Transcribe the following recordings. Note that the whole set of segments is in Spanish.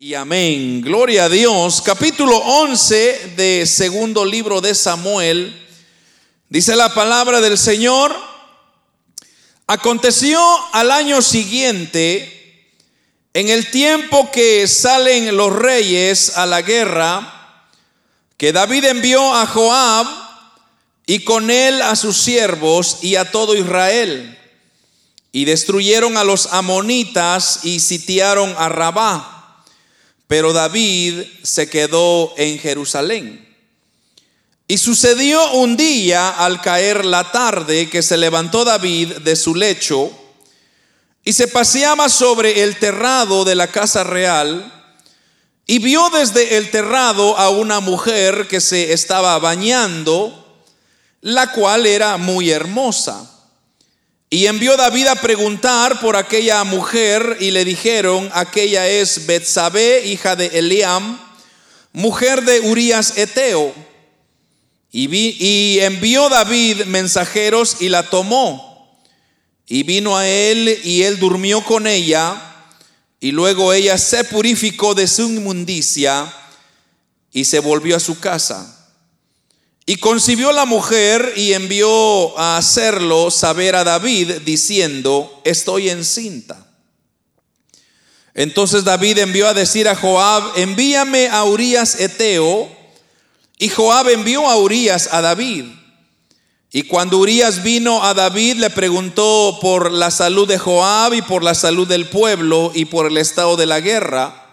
Y amén. Gloria a Dios. Capítulo 11 de segundo libro de Samuel. Dice la palabra del Señor. Aconteció al año siguiente, en el tiempo que salen los reyes a la guerra, que David envió a Joab y con él a sus siervos y a todo Israel. Y destruyeron a los amonitas y sitiaron a Rabá. Pero David se quedó en Jerusalén. Y sucedió un día al caer la tarde que se levantó David de su lecho y se paseaba sobre el terrado de la casa real y vio desde el terrado a una mujer que se estaba bañando, la cual era muy hermosa. Y envió David a preguntar por aquella mujer y le dijeron, aquella es Betsabé, hija de Eliam, mujer de Urías Eteo. Y, y envió David mensajeros y la tomó. Y vino a él y él durmió con ella. Y luego ella se purificó de su inmundicia y se volvió a su casa. Y concibió la mujer y envió a hacerlo saber a David diciendo, estoy encinta. Entonces David envió a decir a Joab, envíame a Urias Eteo. Y Joab envió a Urias a David. Y cuando Urias vino a David, le preguntó por la salud de Joab y por la salud del pueblo y por el estado de la guerra.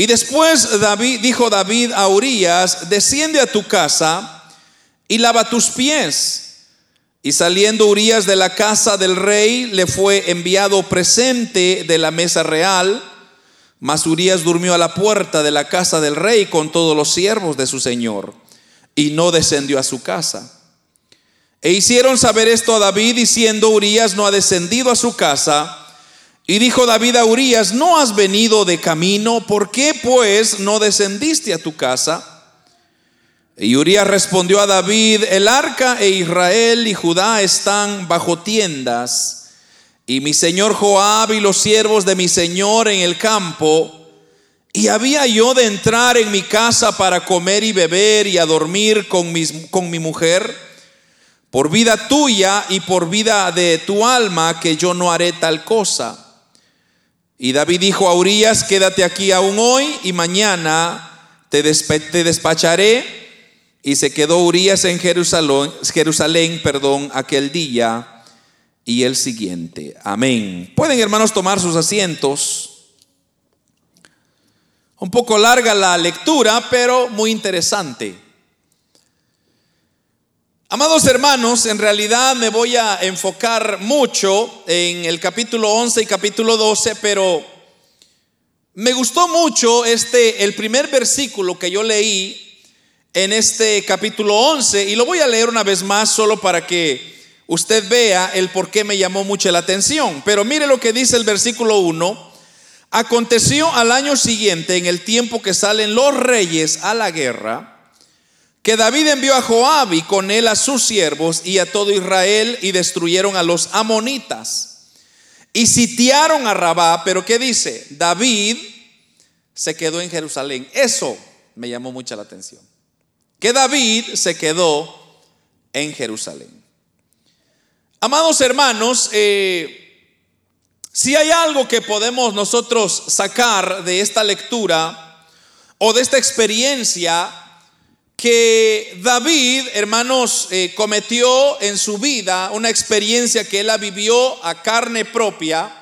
Y después David dijo David a Urias, desciende a tu casa y lava tus pies. Y saliendo Urias de la casa del rey, le fue enviado presente de la mesa real. Mas Urias durmió a la puerta de la casa del rey con todos los siervos de su señor, y no descendió a su casa. E hicieron saber esto a David, diciendo, Urias no ha descendido a su casa, y dijo David a Urias, ¿no has venido de camino? ¿Por qué pues no descendiste a tu casa? Y Urias respondió a David, el arca e Israel y Judá están bajo tiendas, y mi señor Joab y los siervos de mi señor en el campo, y había yo de entrar en mi casa para comer y beber y a dormir con, con mi mujer, por vida tuya y por vida de tu alma, que yo no haré tal cosa. Y David dijo a Urias, quédate aquí aún hoy y mañana te, te despacharé. Y se quedó Urias en Jerusalén, Jerusalén, perdón, aquel día y el siguiente. Amén. Pueden hermanos tomar sus asientos. Un poco larga la lectura, pero muy interesante. Amados hermanos, en realidad me voy a enfocar mucho en el capítulo 11 y capítulo 12, pero me gustó mucho este el primer versículo que yo leí en este capítulo 11 y lo voy a leer una vez más solo para que usted vea el por qué me llamó mucho la atención. Pero mire lo que dice el versículo 1. Aconteció al año siguiente, en el tiempo que salen los reyes a la guerra, que David envió a Joab y con él a sus siervos y a todo Israel y destruyeron a los amonitas y sitiaron a Rabá, pero ¿qué dice? David se quedó en Jerusalén. Eso me llamó mucha la atención. Que David se quedó en Jerusalén. Amados hermanos, eh, si hay algo que podemos nosotros sacar de esta lectura o de esta experiencia, que David, hermanos, eh, cometió en su vida una experiencia que él la vivió a carne propia,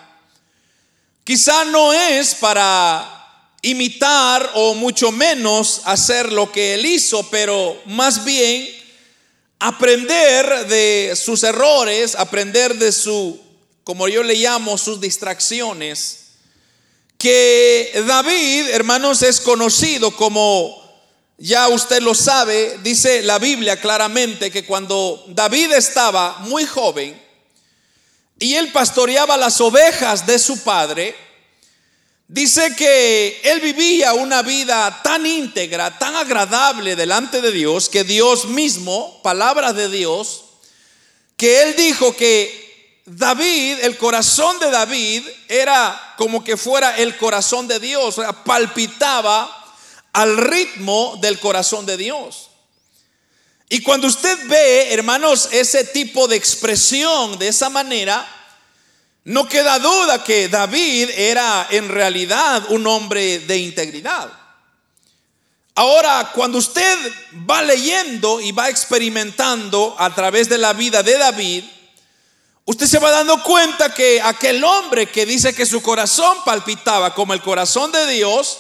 quizá no es para imitar o mucho menos hacer lo que él hizo, pero más bien aprender de sus errores, aprender de su, como yo le llamo, sus distracciones, que David, hermanos, es conocido como ya usted lo sabe, dice la Biblia claramente que cuando David estaba muy joven y él pastoreaba las ovejas de su padre, dice que él vivía una vida tan íntegra, tan agradable delante de Dios, que Dios mismo, palabra de Dios, que él dijo que David, el corazón de David era como que fuera el corazón de Dios, palpitaba al ritmo del corazón de Dios. Y cuando usted ve, hermanos, ese tipo de expresión de esa manera, no queda duda que David era en realidad un hombre de integridad. Ahora, cuando usted va leyendo y va experimentando a través de la vida de David, usted se va dando cuenta que aquel hombre que dice que su corazón palpitaba como el corazón de Dios,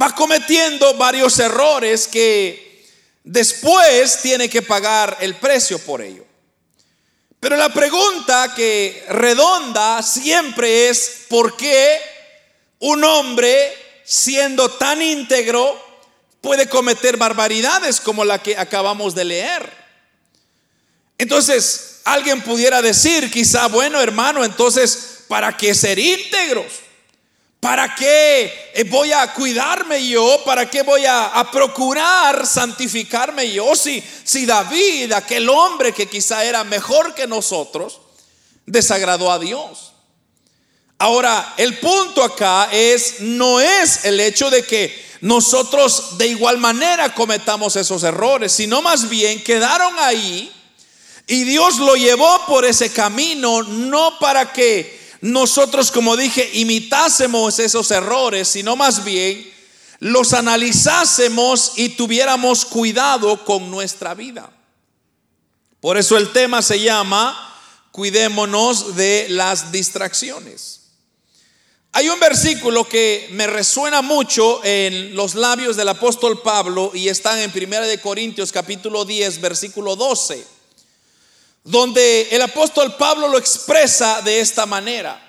va cometiendo varios errores que después tiene que pagar el precio por ello. Pero la pregunta que redonda siempre es, ¿por qué un hombre siendo tan íntegro puede cometer barbaridades como la que acabamos de leer? Entonces, alguien pudiera decir, quizá, bueno hermano, entonces, ¿para qué ser íntegros? ¿Para qué eh, voy a cuidarme yo? ¿Para qué voy a, procurar santificarme yo? Si, si David, aquel hombre que quizá era mejor que nosotros, desagradó a Dios. Ahora, el punto acá es, no es el hecho de que nosotros de igual manera cometamos esos errores, sino más bien quedaron ahí y Dios lo llevó por ese camino no para que nosotros, como dije, imitásemos esos errores, sino más bien los analizásemos y tuviéramos cuidado con nuestra vida. Por eso el tema se llama Cuidémonos de las distracciones. Hay un versículo que me resuena mucho en los labios del apóstol Pablo y está en 1 de Corintios capítulo 10 versículo 12 donde el apóstol Pablo lo expresa de esta manera.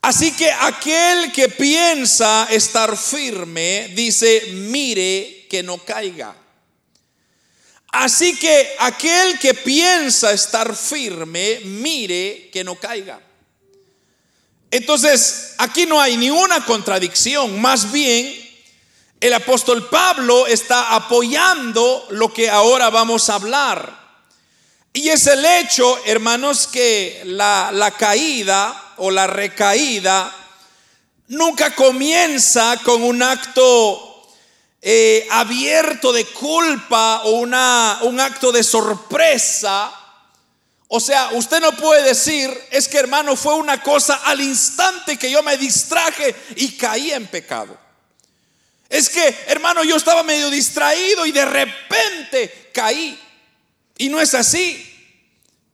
Así que aquel que piensa estar firme, dice, mire que no caiga. Así que aquel que piensa estar firme, mire que no caiga. Entonces, aquí no hay ninguna contradicción, más bien el apóstol Pablo está apoyando lo que ahora vamos a hablar. Y es el hecho, hermanos, que la, caída o la recaída nunca comienza con un acto eh, abierto de culpa o una, un acto de sorpresa. O sea, usted no puede decir, es que hermano fue una cosa al instante que yo me distraje y caí en pecado. Es que, hermano, yo estaba medio distraído y de repente caí. Y no es así.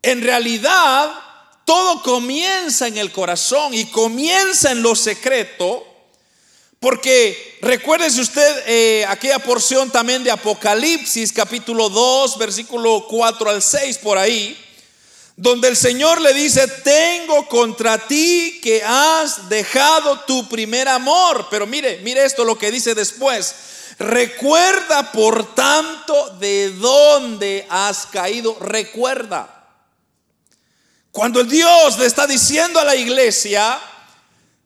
En realidad, todo comienza en el corazón y comienza en lo secreto. Porque recuérdese usted eh, aquella porción también de Apocalipsis, capítulo 2, versículo 4 al 6, por ahí, donde el Señor le dice, tengo contra ti que has dejado tu primer amor. Pero mire, mire esto lo que dice después. Recuerda, por tanto, de dónde has caído. Recuerda. Cuando el Dios le está diciendo a la iglesia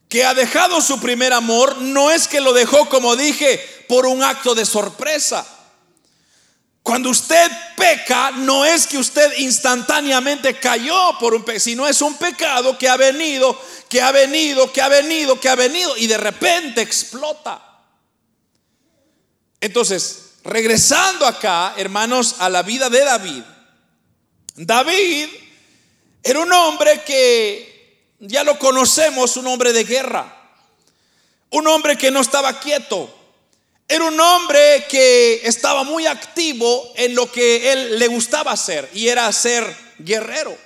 que ha dejado su primer amor, no es que lo dejó, como dije, por un acto de sorpresa. Cuando usted peca, no es que usted instantáneamente cayó por un pecado, sino es un pecado que ha venido, que ha venido, que ha venido, que ha venido y de repente explota. Entonces, regresando acá, hermanos, a la vida de David. David era un hombre que ya lo conocemos, un hombre de guerra. Un hombre que no estaba quieto. Era un hombre que estaba muy activo en lo que él le gustaba hacer y era ser guerrero.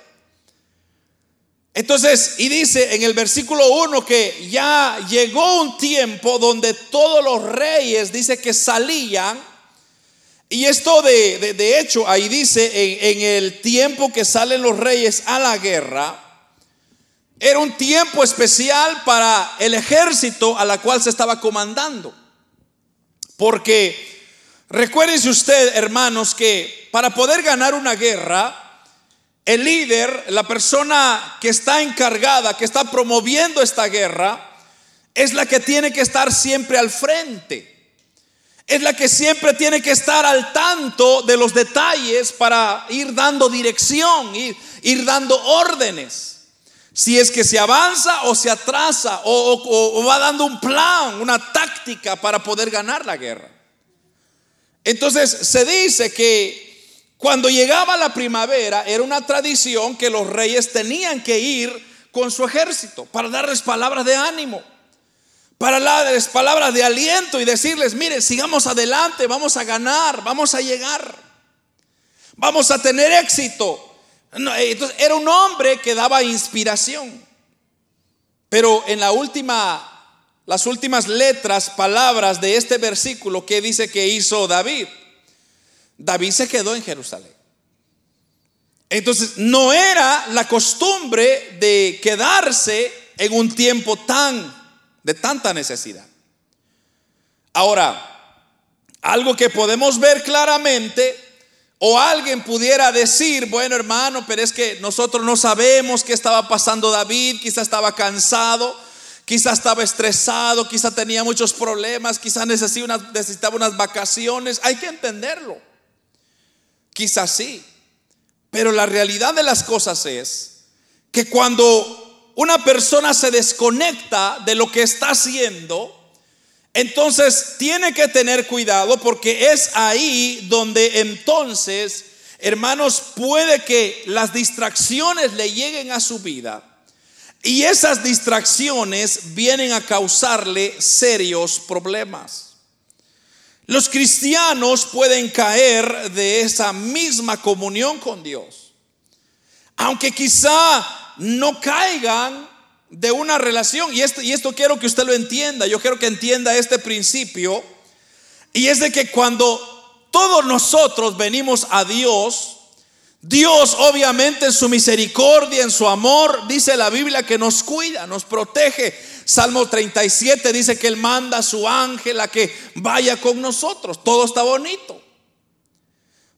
Entonces, y dice en el versículo 1 que ya llegó un tiempo donde todos los reyes, dice que salían y esto de, de, hecho, ahí dice, en, el tiempo que salen los reyes a la guerra, era un tiempo especial para el ejército a la cual se estaba comandando. Porque recuérdense usted, hermanos, que para poder ganar una guerra, el líder, la persona que está encargada, que está promoviendo esta guerra, es la que tiene que estar siempre al frente es la que siempre tiene que estar al tanto de los detalles para ir dando dirección, ir, dando órdenes. Si es que se avanza o se atrasa o, va dando un plan, una táctica para poder ganar la guerra. Entonces se dice que cuando llegaba la primavera era una tradición que los reyes tenían que ir con su ejército para darles palabras de ánimo, para darles palabras de aliento y decirles, mire, sigamos adelante, vamos a ganar, vamos a llegar, vamos a tener éxito. Eh, entonces, era un hombre que daba inspiración. Pero en la última, las últimas letras, palabras de este versículo, ¿qué dice que hizo David? David se quedó en Jerusalén. Entonces, no era la costumbre de quedarse en un tiempo tan, de tanta necesidad. Ahora, algo que podemos ver claramente o alguien pudiera decir, bueno hermano, pero es que nosotros no sabemos qué estaba pasando David, quizá estaba cansado, quizá estaba estresado, quizá tenía muchos problemas, quizá necesitaba unas, vacaciones, hay que entenderlo. Quizá sí, pero la realidad de las cosas es que cuando una persona se desconecta de lo que está haciendo, entonces tiene que tener cuidado porque es ahí donde entonces, hermanos, puede que las distracciones le lleguen a su vida. Y esas distracciones vienen a causarle serios problemas. Los cristianos pueden caer de esa misma comunión con Dios. Aunque quizá no caigan de una relación. Y esto, y esto quiero que usted lo entienda. Yo quiero que entienda este principio. Y es de que cuando todos nosotros venimos a Dios, Dios obviamente en su misericordia, en su amor, dice la Biblia que nos cuida, nos protege. Salmo 37 dice que Él manda a su ángel a que vaya con nosotros. Todo está bonito.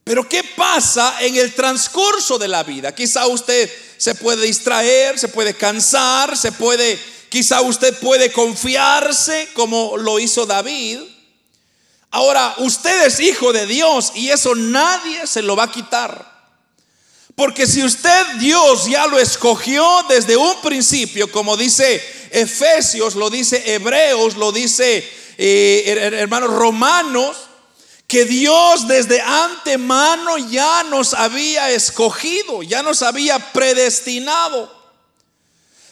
Pero ¿qué pasa en el transcurso de la vida? Quizá usted se puede distraer, se puede cansar, se puede, quizá usted puede confiarse como lo hizo David. Ahora, usted es hijo de Dios y eso nadie se lo va a quitar. Porque si usted Dios ya lo escogió desde un principio, como dice Efesios, lo dice Hebreos, lo dice eh, hermanos romanos, que Dios desde antemano ya nos había escogido, ya nos había predestinado.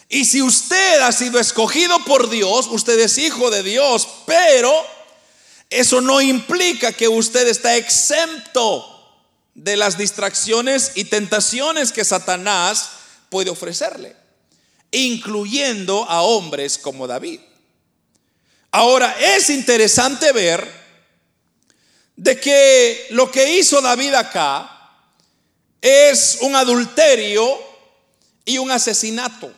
Y si usted ha sido escogido por Dios, usted es hijo de Dios, pero eso no implica que usted está exento de las distracciones y tentaciones que Satanás puede ofrecerle, incluyendo a hombres como David. Ahora, es interesante ver de que lo que hizo David acá es un adulterio y un asesinato.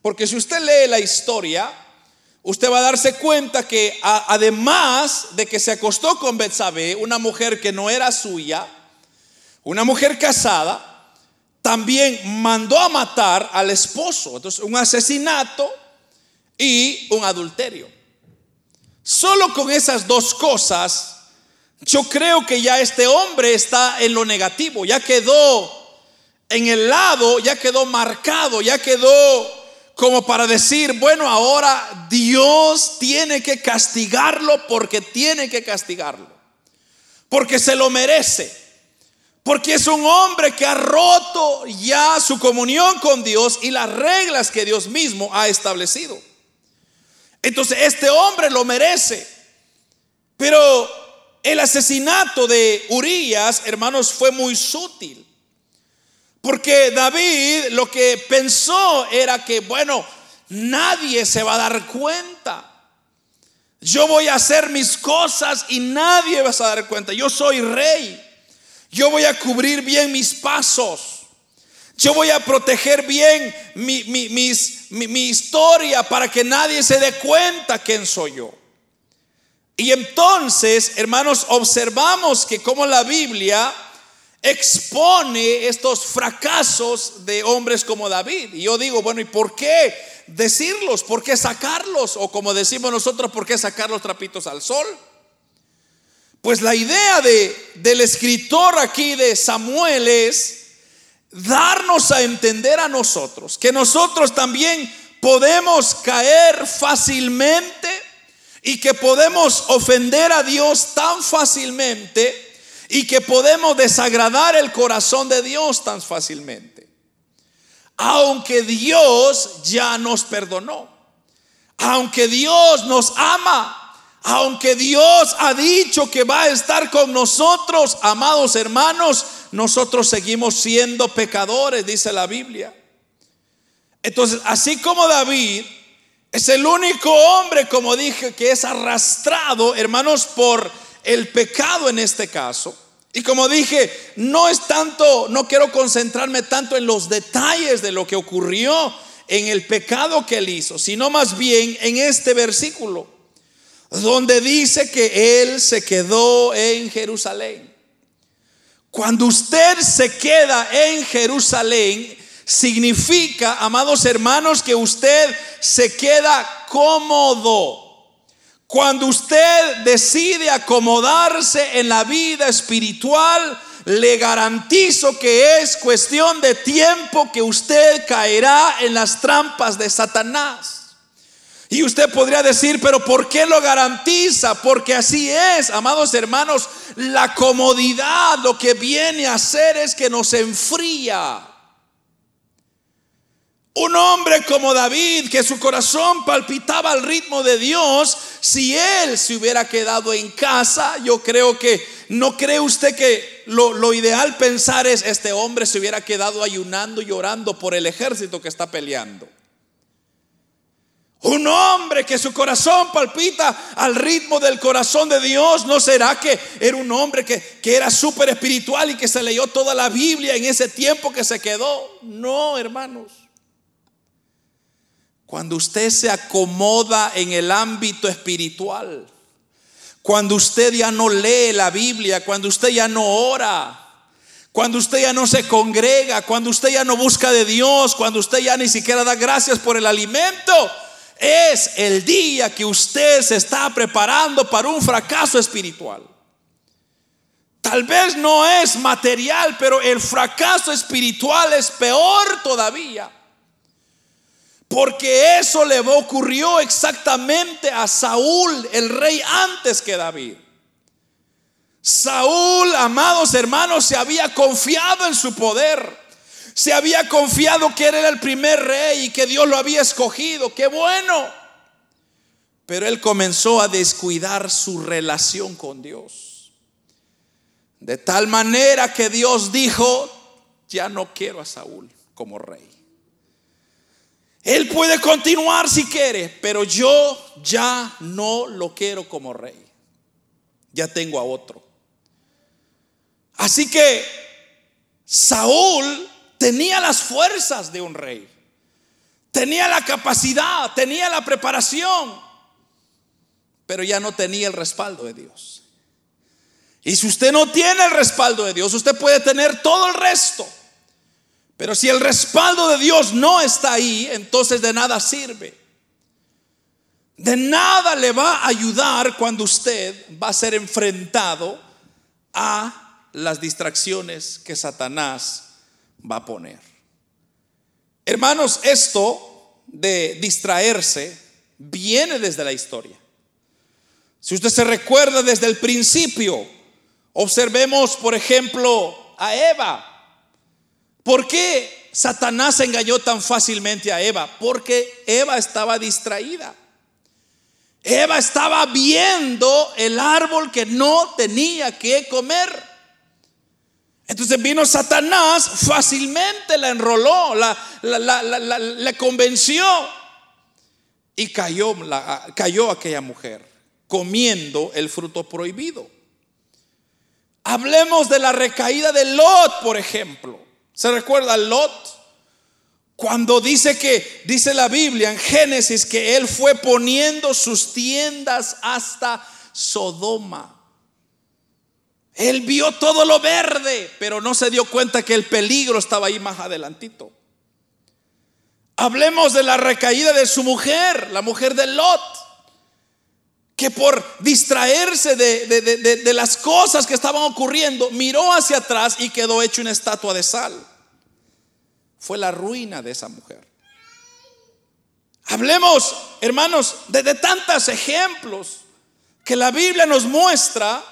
Porque si usted lee la historia, usted va a darse cuenta que además de que se acostó con Betsabé, una mujer que no era suya, una mujer casada, también mandó a matar al esposo. Entonces, un asesinato y un adulterio. Solo con esas dos cosas yo creo que ya este hombre está en lo negativo, ya quedó en el lado, ya quedó marcado, ya quedó como para decir, bueno, ahora Dios tiene que castigarlo porque tiene que castigarlo, porque se lo merece, porque es un hombre que ha roto ya su comunión con Dios y las reglas que Dios mismo ha establecido. Entonces, este hombre lo merece, pero el asesinato de Urias, hermanos, fue muy sutil. Porque David lo que pensó era que, bueno, nadie se va a dar cuenta. Yo voy a hacer mis cosas y nadie va a dar cuenta. Yo soy rey. Yo voy a cubrir bien mis pasos. Yo voy a proteger bien mi, mi historia para que nadie se dé cuenta quién soy yo. Y entonces, hermanos, observamos que como la Biblia expone estos fracasos de hombres como David. Y yo digo, bueno, ¿y por qué decirlos? ¿Por qué sacarlos? O como decimos nosotros, ¿por qué sacar los trapitos al sol? Pues la idea de, del escritor aquí de Samuel es darnos a entender a nosotros que nosotros también podemos caer fácilmente y que podemos ofender a Dios tan fácilmente y que podemos desagradar el corazón de Dios tan fácilmente. Aunque Dios ya nos perdonó, aunque Dios nos ama, aunque Dios ha dicho que va a estar con nosotros, amados hermanos, nosotros seguimos siendo pecadores, dice la Biblia. Entonces, así como David es el único hombre, como dije, que es arrastrado, hermanos, por el pecado en este caso. Y como dije, no es tanto, no quiero concentrarme tanto en los detalles de lo que ocurrió en el pecado que él hizo, sino más bien en este versículo, donde dice que él se quedó en Jerusalén. Cuando usted se queda en Jerusalén, significa, amados hermanos, que usted se queda cómodo. Cuando usted decide acomodarse en la vida espiritual, le garantizo que es cuestión de tiempo que usted caerá en las trampas de Satanás. Y usted podría decir, pero ¿por qué lo garantiza? Porque así es, amados hermanos, la comodidad lo que viene a hacer es que nos enfría. Un hombre como David, que su corazón palpitaba al ritmo de Dios, si él se hubiera quedado en casa, yo creo que, ¿no cree usted que lo, lo ideal pensar es, este hombre se hubiera quedado ayunando y orando por el ejército que está peleando? Un hombre que su corazón palpita al ritmo del corazón de Dios, ¿no será que era un hombre que, que era súper espiritual y que se leyó toda la Biblia en ese tiempo que se quedó? No, hermanos. Cuando usted se acomoda en el ámbito espiritual, cuando usted ya no lee la Biblia, cuando usted ya no ora, cuando usted ya no se congrega, cuando usted ya no busca de Dios, cuando usted ya ni siquiera da gracias por el alimento, es el día que usted se está preparando para un fracaso espiritual. Tal vez no es material, pero el fracaso espiritual es peor todavía. Porque eso le ocurrió exactamente a Saúl, el rey antes que David. Saúl, amados hermanos, se había confiado en su poder. Se había confiado que él era el primer rey y que Dios lo había escogido. Qué bueno. Pero él comenzó a descuidar su relación con Dios. De tal manera que Dios dijo, ya no quiero a Saúl como rey. Él puede continuar si quiere, pero yo ya no lo quiero como rey. Ya tengo a otro. Así que Saúl tenía las fuerzas de un rey. Tenía la capacidad, tenía la preparación, pero ya no tenía el respaldo de Dios. Y si usted no tiene el respaldo de Dios, usted puede tener todo el resto. Pero si el respaldo de Dios no está ahí, entonces de nada sirve. De nada le va a ayudar cuando usted va a ser enfrentado a las distracciones que Satanás va a poner. Hermanos, esto de distraerse viene desde la historia. Si usted se recuerda desde el principio, observemos, por ejemplo, a Eva. ¿Por qué Satanás engañó tan fácilmente a Eva? Porque Eva estaba distraída. Eva estaba viendo el árbol que no tenía que comer. Entonces vino Satanás, fácilmente la enroló, la, la, convenció y cayó, cayó aquella mujer comiendo el fruto prohibido. Hablemos de la recaída de Lot, por ejemplo. ¿Se recuerda Lot? Cuando dice que, dice la Biblia en Génesis, que él fue poniendo sus tiendas hasta Sodoma. Él vio todo lo verde, pero no se dio cuenta que el peligro estaba ahí más adelantito. Hablemos de la recaída de su mujer, la mujer de Lot, que por distraerse de, de, las cosas que estaban ocurriendo, miró hacia atrás y quedó hecho una estatua de sal. Fue la ruina de esa mujer. Hablemos, hermanos, de, tantos ejemplos que la Biblia nos muestra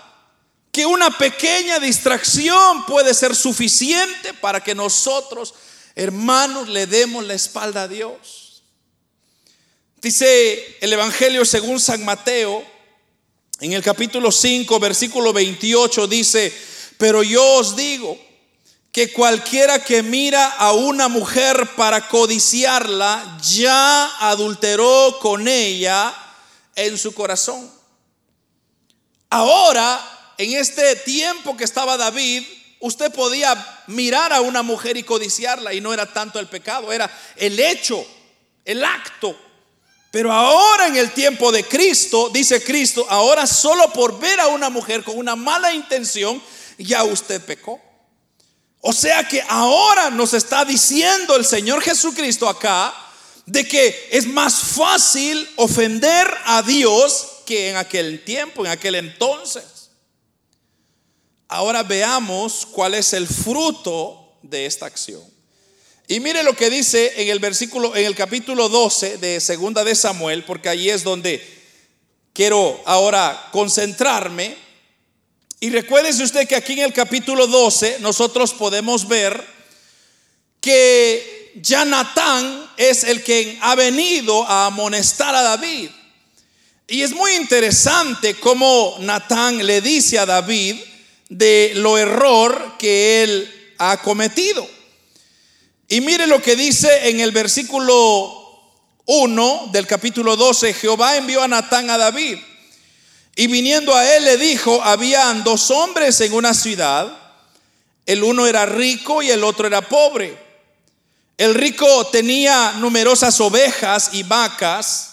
que una pequeña distracción puede ser suficiente para que nosotros, hermanos, le demos la espalda a Dios. Dice el Evangelio según San Mateo, en el capítulo 5, versículo 28, dice, pero yo os digo que cualquiera que mira a una mujer para codiciarla, ya adulteró con ella en su corazón. Ahora, en este tiempo que estaba David, usted podía mirar a una mujer y codiciarla y no era tanto el pecado, era el hecho, el acto. Pero ahora en el tiempo de Cristo, dice Cristo, ahora solo por ver a una mujer con una mala intención, ya usted pecó. O sea que ahora nos está diciendo el Señor Jesucristo acá de que es más fácil ofender a Dios que en aquel tiempo, en aquel entonces. Ahora veamos cuál es el fruto de esta acción. Y mire lo que dice en el versículo, en el capítulo 12 de Segunda de Samuel, porque allí es donde quiero ahora concentrarme. Y recuérdese usted que aquí en el capítulo 12 nosotros podemos ver que ya Natán es el que ha venido a amonestar a David. Y es muy interesante cómo Natán le dice a David de lo error que él ha cometido. Y mire lo que dice en el versículo 1 del capítulo 12, Jehová envió a Natán a David. Y viniendo a él le dijo, habían dos hombres en una ciudad, el uno era rico y el otro era pobre. El rico tenía numerosas ovejas y vacas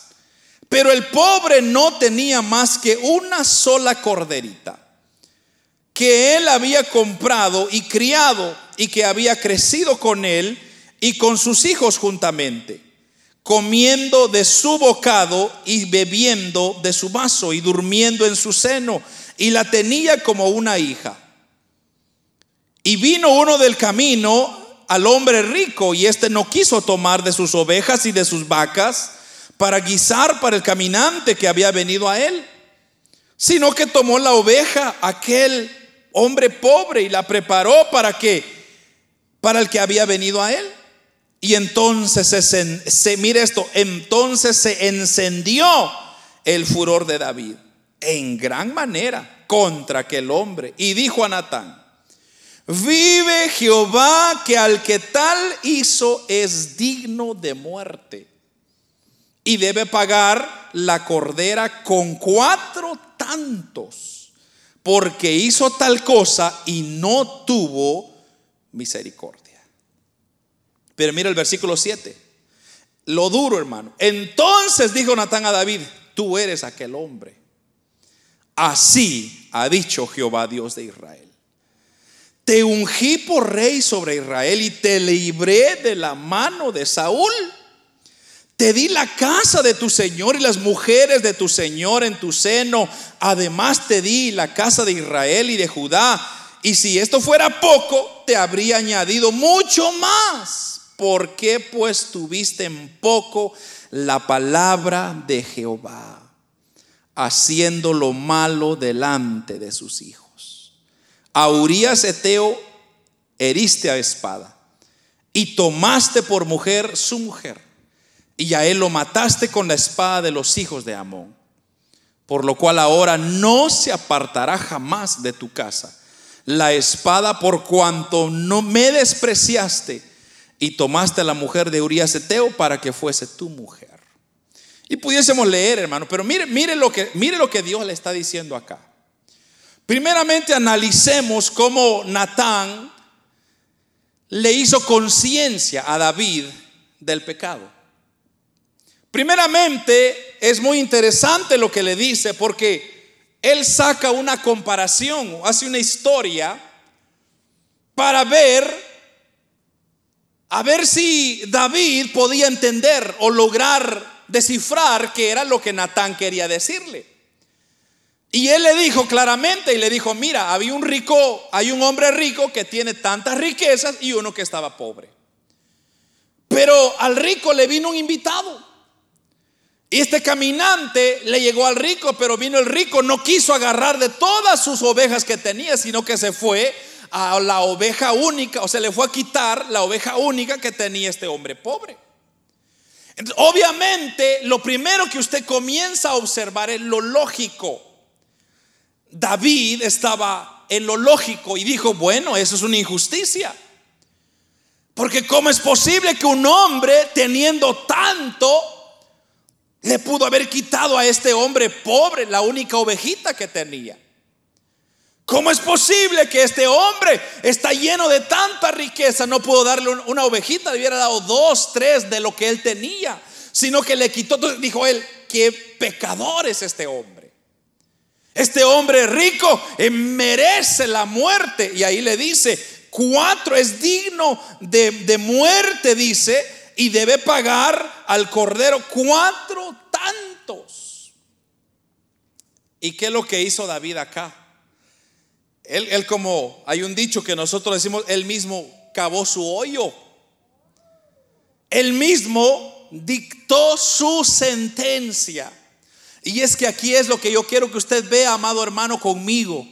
pero el pobre no tenía más que una sola corderita que él había comprado y criado y que había crecido con él y con sus hijos juntamente, comiendo de su bocado y bebiendo de su vaso y durmiendo en su seno, y la tenía como una hija. Y vino uno del camino al hombre rico, y éste no quiso tomar de sus ovejas y de sus vacas, para guisar para el caminante que había venido a él, sino que tomó la oveja, aquel hombre pobre, y la preparó para que, para el que había venido a él. Y entonces se, se mire esto, entonces se encendió el furor de David en gran manera contra aquel hombre. Y dijo a Natán, vive Jehová que al que tal hizo es digno de muerte y debe pagar la cordera con cuatro tantos, porque hizo tal cosa y no tuvo misericordia. Pero mira el versículo 7, lo duro hermano. Entonces dijo Natán a David, tú eres aquel hombre. Así ha dicho Jehová Dios de Israel. Te ungí por rey sobre Israel y te libré de la mano de Saúl te di la casa de tu Señor y las mujeres de tu Señor en tu seno. Además te di la casa de Israel y de Judá. Y si esto fuera poco, te habría añadido mucho más. ¿Por qué pues tuviste en poco la palabra de Jehová, haciendo lo malo delante de sus hijos? A Urias Eteo heriste a espada y tomaste por mujer su mujer y a él lo mataste con la espada de los hijos de Amón. Por lo cual ahora no se apartará jamás de tu casa la espada por cuanto no me despreciaste y tomaste a la mujer de Urias Eteo para que fuese tu mujer. Y pudiésemos leer, hermano, pero mire, mire lo que mire lo que Dios le está diciendo acá. Primeramente analicemos cómo Natán le hizo conciencia a David del pecado. Primeramente, es muy interesante lo que le dice porque él saca una comparación, hace una historia para ver, a ver si David podía entender o lograr descifrar qué era lo que Natán quería decirle. Y él le dijo claramente y le dijo, mira, había un rico, hay un hombre rico que tiene tantas riquezas y uno que estaba pobre. Pero al rico le vino un invitado. Y este caminante le llegó al rico, pero vino el rico, no quiso agarrar de todas sus ovejas que tenía, sino que se fue a la oveja única, o se le fue a quitar la oveja única que tenía este hombre pobre. obviamente, lo primero que usted comienza a observar es lo lógico. David estaba en lo lógico y dijo, bueno, eso es una injusticia. Porque ¿cómo es posible que un hombre teniendo tanto le pudo haber quitado a este hombre pobre la única ovejita que tenía. ¿Cómo es posible que este hombre está lleno de tanta riqueza, no pudo darle una ovejita, le hubiera dado dos, tres de lo que él tenía, sino que le quitó, dijo él, qué pecador es este hombre. Este hombre rico eh, merece la muerte. Y ahí le dice, cuatro es digno de, de muerte, dice, y debe pagar al cordero cuatro tantos. ¿Y qué es lo que hizo David acá? Él, él como hay un dicho que nosotros decimos, él mismo cavó su hoyo. Él mismo dictó su sentencia. Y es que aquí es lo que yo quiero que usted vea, amado hermano, conmigo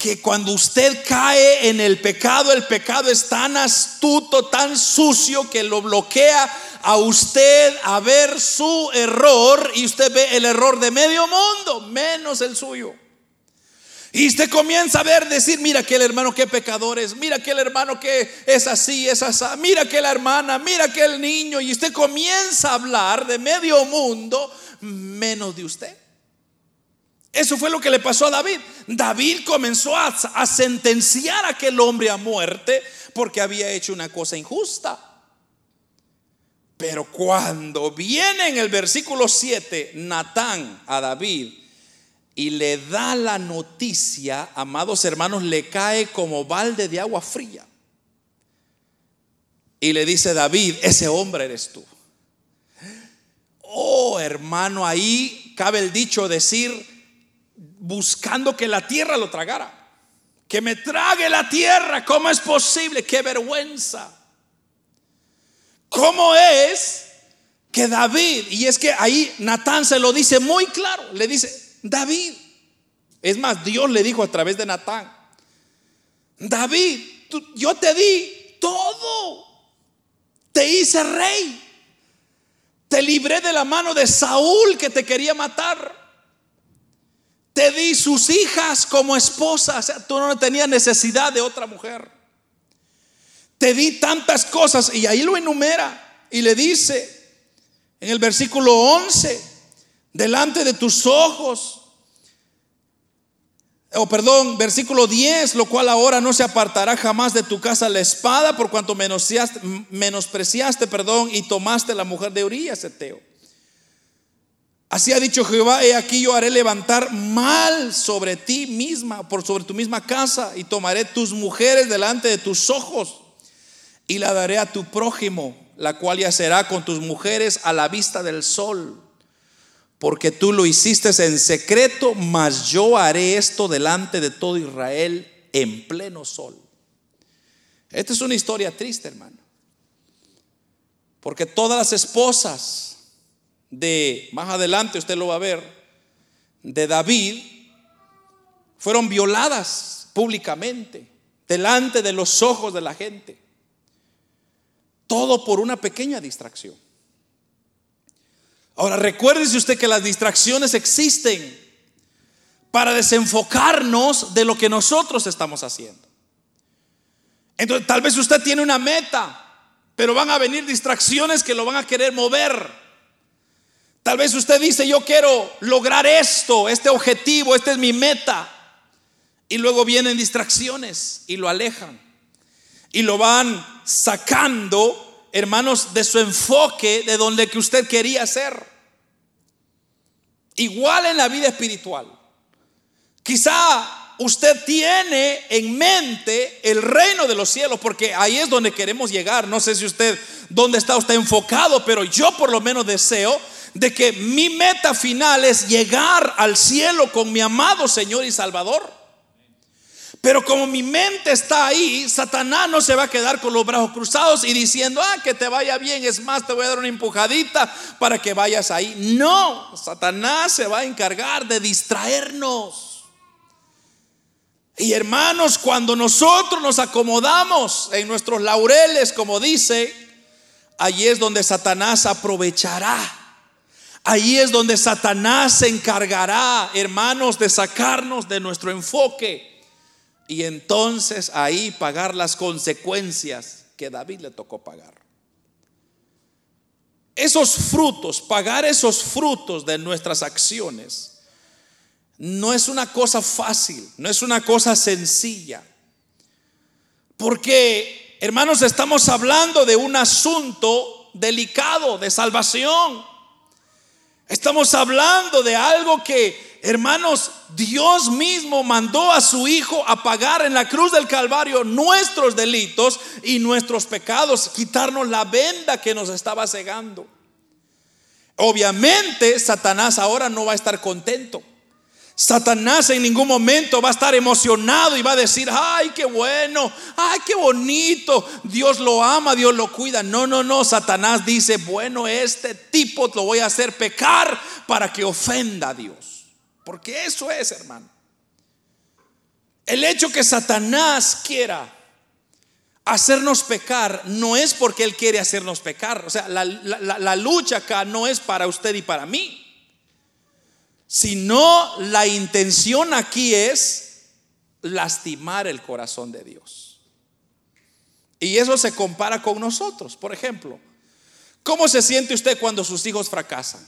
que cuando usted cae en el pecado, el pecado es tan astuto, tan sucio que lo bloquea a usted a ver su error y usted ve el error de medio mundo, menos el suyo. Y usted comienza a ver, decir, mira aquel hermano qué pecador es, mira aquel hermano que es así, es así, mira aquella hermana, mira aquel niño. Y usted comienza a hablar de medio mundo menos de usted. Eso fue lo que le pasó a David. David comenzó a, sentenciar a aquel hombre a muerte porque había hecho una cosa injusta. Pero cuando viene en el versículo 7 Natán a David y le da la noticia, amados hermanos, le cae como balde de agua fría. Y le dice David, ese hombre eres tú. Oh, hermano, ahí cabe el dicho decir, buscando que la tierra lo tragara. Que me trague la tierra, ¿cómo es posible? ¡Qué vergüenza! ¿Cómo es que David, y es que ahí Natán se lo dice muy claro, le dice, David, es más, Dios le dijo a través de Natán, David, yo te di todo, te hice rey, te libré de la mano de Saúl que te quería matar. Te di sus hijas como esposa. O sea, tú no tenías necesidad de otra mujer. Te di tantas cosas. Y ahí lo enumera. Y le dice en el versículo 11, delante de tus ojos. O perdón, versículo 10, lo cual ahora no se apartará jamás de tu casa la espada por cuanto menospreciaste, perdón, y tomaste la mujer de Urias, Eteo. Así ha dicho Jehová, he aquí yo haré levantar mal sobre ti misma, por sobre tu misma casa, y tomaré tus mujeres delante de tus ojos, y la daré a tu prójimo, la cual ya será con tus mujeres a la vista del sol. Porque tú lo hiciste en secreto, mas yo haré esto delante de todo Israel en pleno sol. Esta es una historia triste, hermano. Porque todas las esposas de, más adelante usted lo va a ver, de David, fueron violadas públicamente, delante de los ojos de la gente. Todo por una pequeña distracción. Ahora recuérdese usted que las distracciones existen para desenfocarnos de lo que nosotros estamos haciendo. Entonces, tal vez usted tiene una meta, pero van a venir distracciones que lo van a querer mover Tal vez usted dice, yo quiero lograr esto, este objetivo, esta es mi meta. Y luego vienen distracciones y lo alejan. Y lo van sacando, hermanos, de su enfoque, de donde que usted quería ser. Igual en la vida espiritual. Quizá usted tiene en mente el reino de los cielos, porque ahí es donde queremos llegar. No sé si usted, dónde está usted enfocado, pero yo por lo menos deseo de que mi meta final es llegar al cielo con mi amado Señor y Salvador. Pero como mi mente está ahí, Satanás no se va a quedar con los brazos cruzados y diciendo, ah, que te vaya bien, es más, te voy a dar una empujadita para que vayas ahí. No, Satanás se va a encargar de distraernos. Y hermanos, cuando nosotros nos acomodamos en nuestros laureles, como dice, allí es donde Satanás aprovechará. Ahí es donde Satanás se encargará, hermanos, de sacarnos de nuestro enfoque y entonces ahí pagar las consecuencias que David le tocó pagar. Esos frutos, pagar esos frutos de nuestras acciones, no es una cosa fácil, no es una cosa sencilla. Porque, hermanos, estamos hablando de un asunto delicado de salvación. Estamos hablando de algo que hermanos, Dios mismo mandó a su Hijo a pagar en la cruz del Calvario nuestros delitos y nuestros pecados, quitarnos la venda que nos estaba cegando. Obviamente, Satanás ahora no va a estar contento. Satanás en ningún momento va a estar emocionado y va a decir, ay, qué bueno, ay, qué bonito, Dios lo ama, Dios lo cuida. No, no, no, Satanás dice, bueno, este tipo lo voy a hacer pecar para que ofenda a Dios. Porque eso es, hermano. El hecho que Satanás quiera hacernos pecar no es porque Él quiere hacernos pecar. O sea, la, lucha acá no es para usted y para mí. Sino la intención aquí es lastimar el corazón de Dios. Y eso se compara con nosotros. Por ejemplo, ¿cómo se siente usted cuando sus hijos fracasan?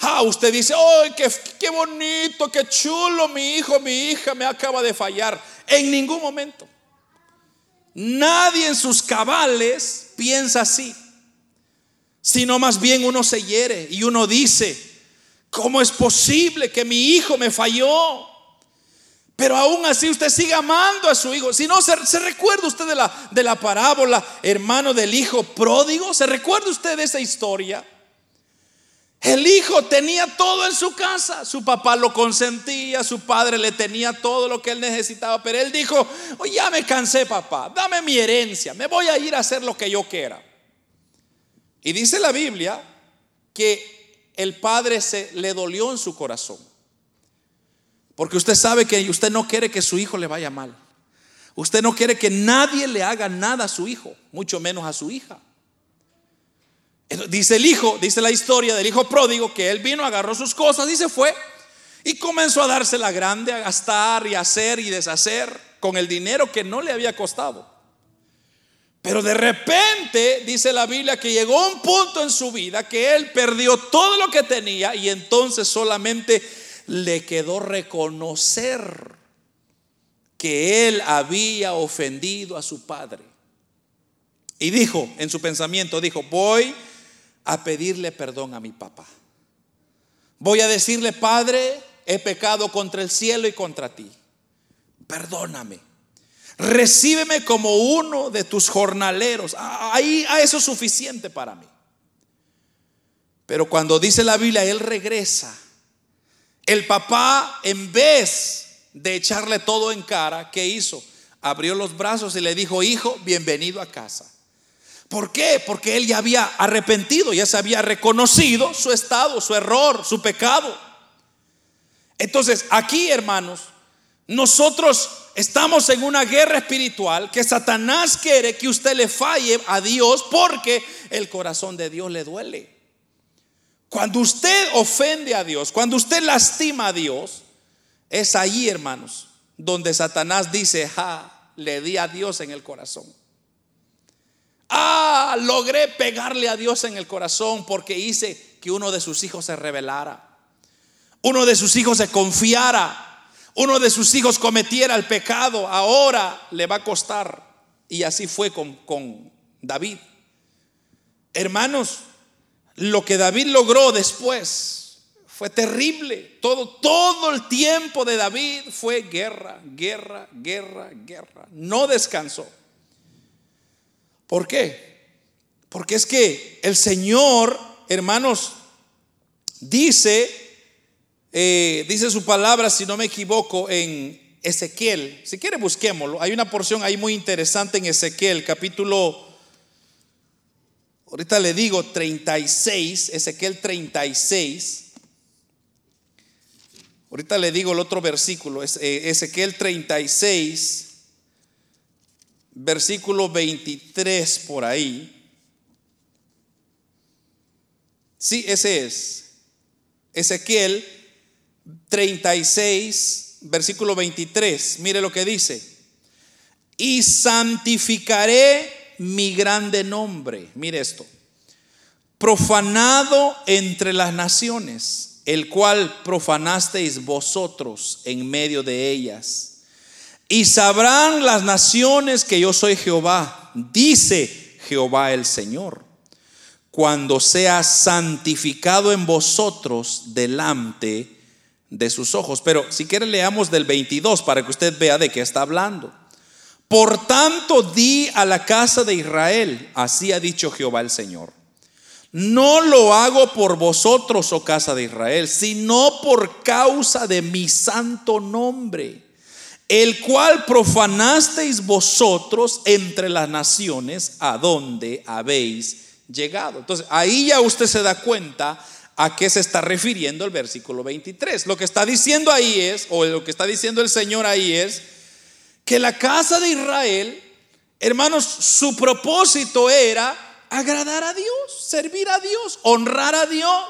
Ah, usted dice, ¡ay, qué, bonito, qué chulo mi hijo, mi hija me acaba de fallar! En ningún momento. Nadie en sus cabales piensa así, sino más bien uno se hiere y uno dice, ¿cómo es posible que mi hijo me falló? Pero aún así usted sigue amando a su hijo. Si no, se, se recuerda usted de la, de la parábola, hermano del hijo pródigo. ¿Se recuerda usted de esa historia? El hijo tenía todo en su casa. Su papá lo consentía, su padre le tenía todo lo que él necesitaba. Pero él dijo, ya me cansé papá, dame mi herencia, me voy a ir a hacer lo que yo quiera. Y dice la Biblia que el padre se le dolió en su corazón. Porque usted sabe que usted no quiere que su hijo le vaya mal. Usted no quiere que nadie le haga nada a su hijo, mucho menos a su hija. Dice el hijo, dice la historia del hijo pródigo, que él vino, agarró sus cosas y se fue. Y comenzó a darse la grande, a gastar y hacer y deshacer con el dinero que no le había costado. Pero de repente, dice la Biblia, que llegó un punto en su vida que él perdió todo lo que tenía y entonces solamente le quedó reconocer que él había ofendido a su padre. Y dijo en su pensamiento, dijo, voy a pedirle perdón a mi papá. Voy a decirle, Padre, he pecado contra el cielo y contra ti. Perdóname. Recíbeme como uno de tus jornaleros. Ahí a eso es suficiente para mí. Pero cuando dice la Biblia, él regresa. El papá, en vez de echarle todo en cara, ¿qué hizo? Abrió los brazos y le dijo, hijo, bienvenido a casa. ¿Por qué? Porque él ya había arrepentido, ya se había reconocido su estado, su error, su pecado. Entonces, aquí, hermanos, nosotros estamos en una guerra espiritual que Satanás quiere que usted le falle a Dios porque el corazón de Dios le duele. Cuando usted ofende a Dios, cuando usted lastima a Dios, es ahí, hermanos, donde Satanás dice, ja, le di a Dios en el corazón. Ah, logré pegarle a Dios en el corazón porque hice que uno de sus hijos se rebelara. Uno de sus hijos se confiara. Uno de sus hijos cometiera el pecado. Ahora le va a costar. Y así fue con, con David. Hermanos, lo que David logró después fue terrible. Todo, todo el tiempo de David fue guerra, guerra, guerra, guerra. No descansó. ¿Por qué? Porque es que el Señor, hermanos, dice, eh, dice su palabra, si no me equivoco, en Ezequiel. Si quiere, busquémoslo. Hay una porción ahí muy interesante en Ezequiel, capítulo, ahorita le digo 36, Ezequiel 36. Ahorita le digo el otro versículo, eh, Ezequiel 36, versículo 23 por ahí. Sí, ese es. Ezequiel 36, versículo 23. Mire lo que dice. Y santificaré mi grande nombre. Mire esto. Profanado entre las naciones, el cual profanasteis vosotros en medio de ellas. Y sabrán las naciones que yo soy Jehová, dice Jehová el Señor cuando sea santificado en vosotros delante de sus ojos. Pero si quiere leamos del 22 para que usted vea de qué está hablando. Por tanto di a la casa de Israel, así ha dicho Jehová el Señor. No lo hago por vosotros, oh casa de Israel, sino por causa de mi santo nombre, el cual profanasteis vosotros entre las naciones a donde habéis llegado. Entonces, ahí ya usted se da cuenta a qué se está refiriendo el versículo 23. Lo que está diciendo ahí es, o lo que está diciendo el Señor ahí es, que la casa de Israel, hermanos, su propósito era agradar a Dios, servir a Dios, honrar a Dios.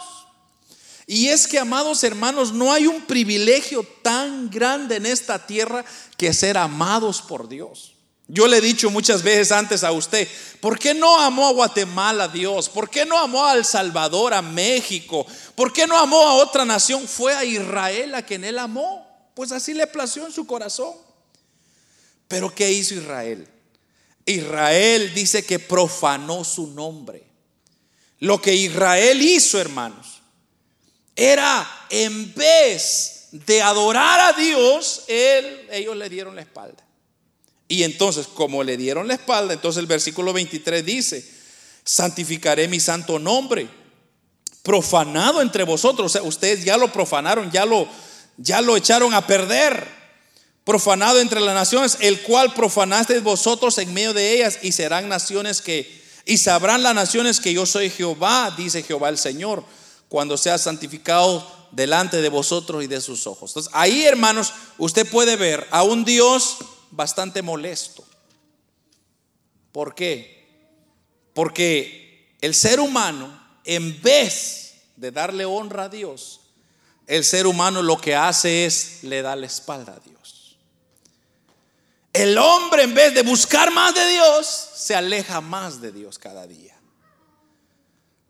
Y es que, amados hermanos, no hay un privilegio tan grande en esta tierra que ser amados por Dios. Yo le he dicho muchas veces antes a usted, ¿por qué no amó a Guatemala Dios? ¿Por qué no amó a El Salvador, a México? ¿Por qué no amó a otra nación? Fue a Israel a quien él amó. Pues así le plació en su corazón. Pero ¿qué hizo Israel? Israel dice que profanó su nombre. Lo que Israel hizo, hermanos, era en vez de adorar a Dios, él, ellos le dieron la espalda. Y entonces, como le dieron la espalda, entonces el versículo 23 dice, santificaré mi santo nombre, profanado entre vosotros. O sea, ustedes ya lo profanaron, ya lo, ya lo echaron a perder. Profanado entre las naciones, el cual profanasteis vosotros en medio de ellas, y serán naciones que, y sabrán las naciones que yo soy Jehová, dice Jehová el Señor, cuando sea santificado delante de vosotros y de sus ojos. Entonces, ahí, hermanos, usted puede ver a un Dios bastante molesto. ¿Por qué? Porque el ser humano, en vez de darle honra a Dios, el ser humano lo que hace es le da la espalda a Dios. El hombre en vez de buscar más de Dios, se aleja más de Dios cada día.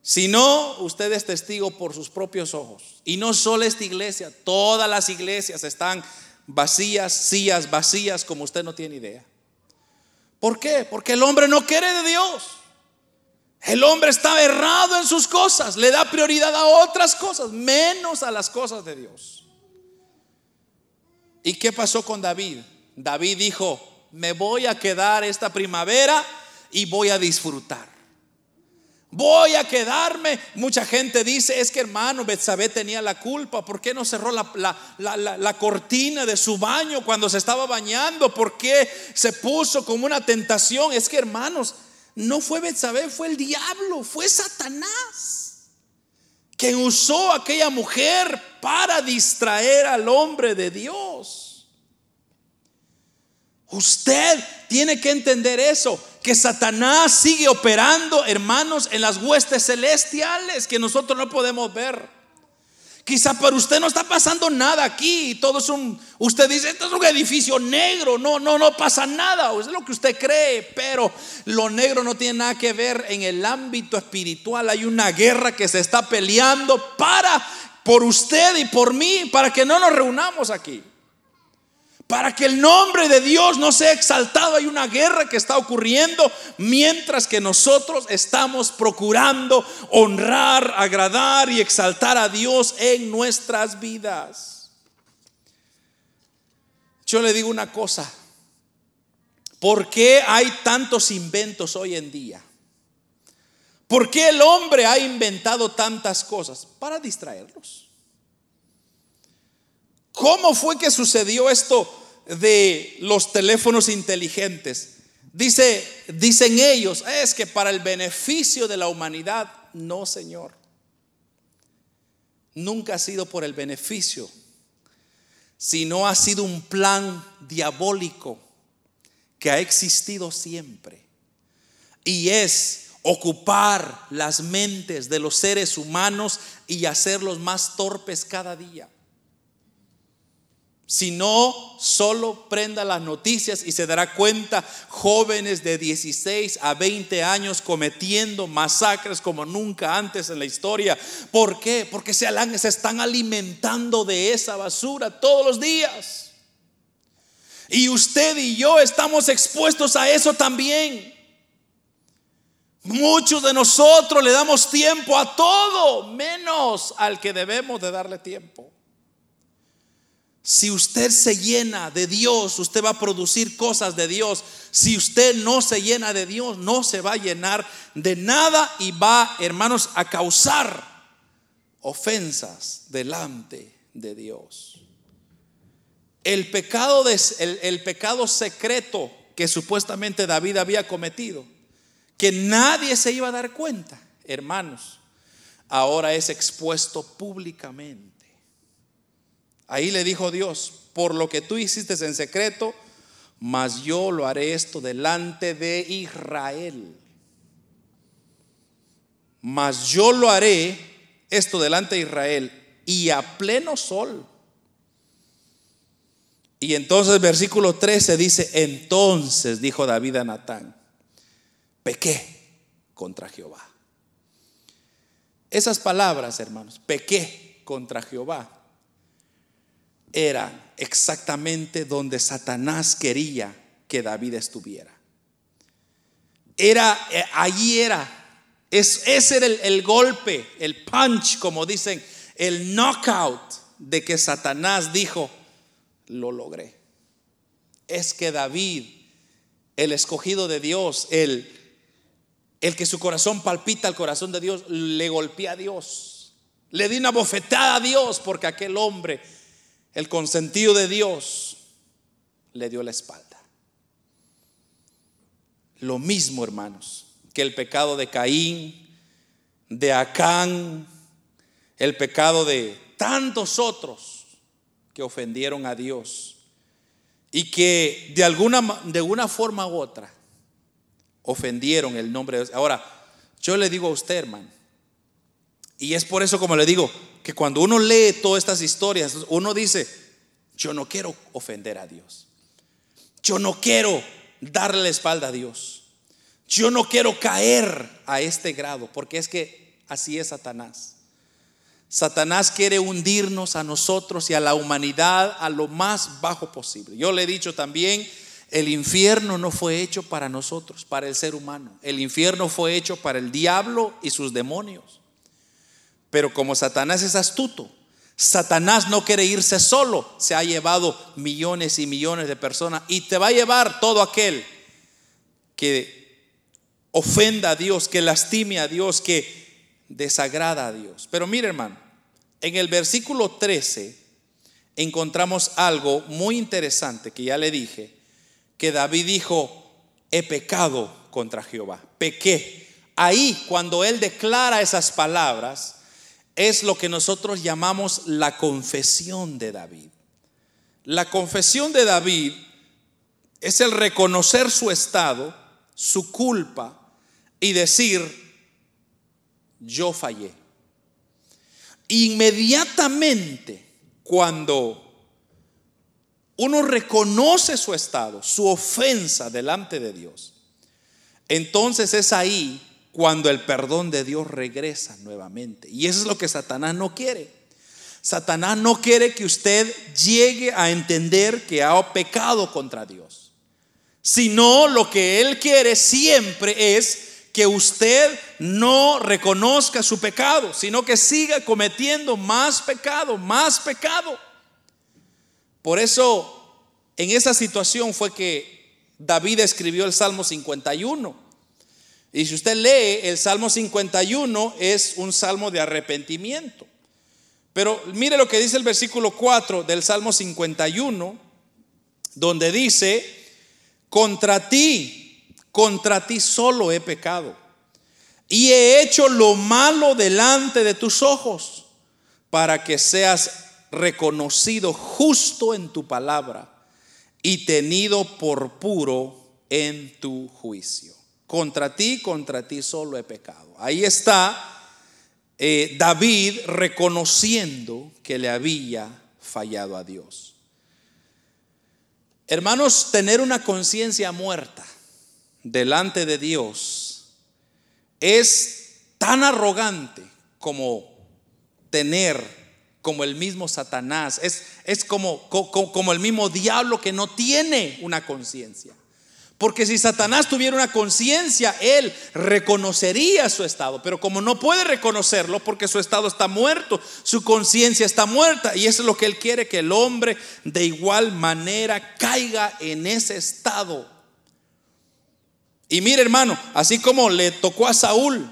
Si no, usted es testigo por sus propios ojos. Y no solo esta iglesia, todas las iglesias están vacías, sillas vacías como usted no tiene idea. ¿Por qué? Porque el hombre no quiere de Dios. El hombre está errado en sus cosas, le da prioridad a otras cosas, menos a las cosas de Dios. ¿Y qué pasó con David? David dijo, me voy a quedar esta primavera y voy a disfrutar. Voy a quedarme. Mucha gente dice, es que hermano, Betsabé tenía la culpa. ¿Por qué no cerró la, cortina de su baño cuando se estaba bañando? ¿Por qué se puso como una tentación? Es que hermanos, no fue Betsabé, fue el diablo, fue Satanás. Que usó a aquella mujer para distraer al hombre de Dios. Usted tiene que entender eso que Satanás sigue operando, hermanos, en las huestes celestiales que nosotros no podemos ver. Quizá para usted no está pasando nada aquí. Todo es un. Usted dice, esto es un edificio negro. No, no, no pasa nada. Es lo que usted cree. Pero lo negro no tiene nada que ver en el ámbito espiritual. Hay una guerra que se está peleando para, por usted y por mí, para que no nos reunamos aquí para que el nombre de Dios no sea exaltado. Hay una guerra que está ocurriendo mientras que nosotros estamos procurando honrar, agradar y exaltar a Dios en nuestras vidas. Yo le digo una cosa, ¿por qué hay tantos inventos hoy en día? ¿Por qué el hombre ha inventado tantas cosas? Para distraerlos. ¿Cómo fue que sucedió esto de los teléfonos inteligentes. Dice, dicen ellos, es que para el beneficio de la humanidad, no, Señor. Nunca ha sido por el beneficio, sino ha sido un plan diabólico que ha existido siempre. Y es ocupar las mentes de los seres humanos y hacerlos más torpes cada día. Si no, solo prenda las noticias y se dará cuenta jóvenes de 16 a 20 años cometiendo masacres como nunca antes en la historia. ¿Por qué? Porque se, se están alimentando de esa basura todos los días. Y usted y yo estamos expuestos a eso también. Muchos de nosotros le damos tiempo a todo, menos al que debemos de darle tiempo. Si usted se llena de Dios, usted va a producir cosas de Dios. Si usted no se llena de Dios, no se va a llenar de nada y va, hermanos, a causar ofensas delante de Dios. El pecado, el pecado secreto que supuestamente David había cometido, que nadie se iba a dar cuenta, hermanos, ahora es expuesto públicamente. Ahí le dijo Dios, por lo que tú hiciste en secreto, mas yo lo haré esto delante de Israel. Mas yo lo haré esto delante de Israel y a pleno sol. Y entonces versículo 13 dice, entonces dijo David a Natán, pequé contra Jehová. Esas palabras, hermanos, pequé contra Jehová era exactamente donde Satanás quería que David estuviera. Era, eh, allí era. Es, ese era el, golpe, el punch, como dicen, el knockout de que Satanás dijo, lo logré. Es que David, el escogido de Dios, el, el que su corazón palpita al corazón de Dios, le golpea a Dios. Le di una bofetada a Dios porque aquel hombre el consentido de Dios le dio la espalda. Lo mismo, hermanos, que el pecado de Caín, de Acán, el pecado de tantos otros que ofendieron a Dios y que de alguna, de una forma u otra ofendieron el nombre de Dios. Ahora, yo le digo a usted, hermano, y es por eso como le digo, que cuando uno lee todas estas historias, uno dice, yo no quiero ofender a Dios. Yo no quiero darle la espalda a Dios. Yo no quiero caer a este grado, porque es que así es Satanás. Satanás quiere hundirnos a nosotros y a la humanidad a lo más bajo posible. Yo le he dicho también, el infierno no fue hecho para nosotros, para el ser humano. El infierno fue hecho para el diablo y sus demonios. Pero como Satanás es astuto, Satanás no quiere irse solo, se ha llevado millones y millones de personas y te va a llevar todo aquel que ofenda a Dios, que lastime a Dios, que desagrada a Dios. Pero mire hermano, en el versículo 13 encontramos algo muy interesante que ya le dije, que David dijo, he pecado contra Jehová, pequé. Ahí cuando él declara esas palabras, es lo que nosotros llamamos la confesión de David. La confesión de David es el reconocer su estado, su culpa y decir, yo fallé. Inmediatamente cuando uno reconoce su estado, su ofensa delante de Dios, entonces es ahí cuando el perdón de Dios regresa nuevamente. Y eso es lo que Satanás no quiere. Satanás no quiere que usted llegue a entender que ha pecado contra Dios. Sino lo que él quiere siempre es que usted no reconozca su pecado, sino que siga cometiendo más pecado, más pecado. Por eso, en esa situación fue que David escribió el Salmo 51 y si usted lee el Salmo 51 es un salmo de arrepentimiento. Pero mire lo que dice el versículo 4 del Salmo 51. donde dice, contra ti, contra ti solo he pecado y he hecho lo malo delante de tus ojos para que seas reconocido justo en tu palabra y tenido por puro en tu juicio. Contra ti, contra ti solo he pecado. Ahí está eh, David reconociendo que le había fallado a Dios. Hermanos, tener una conciencia muerta delante de Dios es tan arrogante como tener como el mismo Satanás, es, es como, como el mismo diablo que no tiene una conciencia. Porque si Satanás tuviera una conciencia, él reconocería su estado. Pero como no puede reconocerlo porque su estado está muerto, su conciencia está muerta. Y eso es lo que él quiere, que el hombre de igual manera caiga en ese estado. Y mire hermano, así como le tocó a Saúl.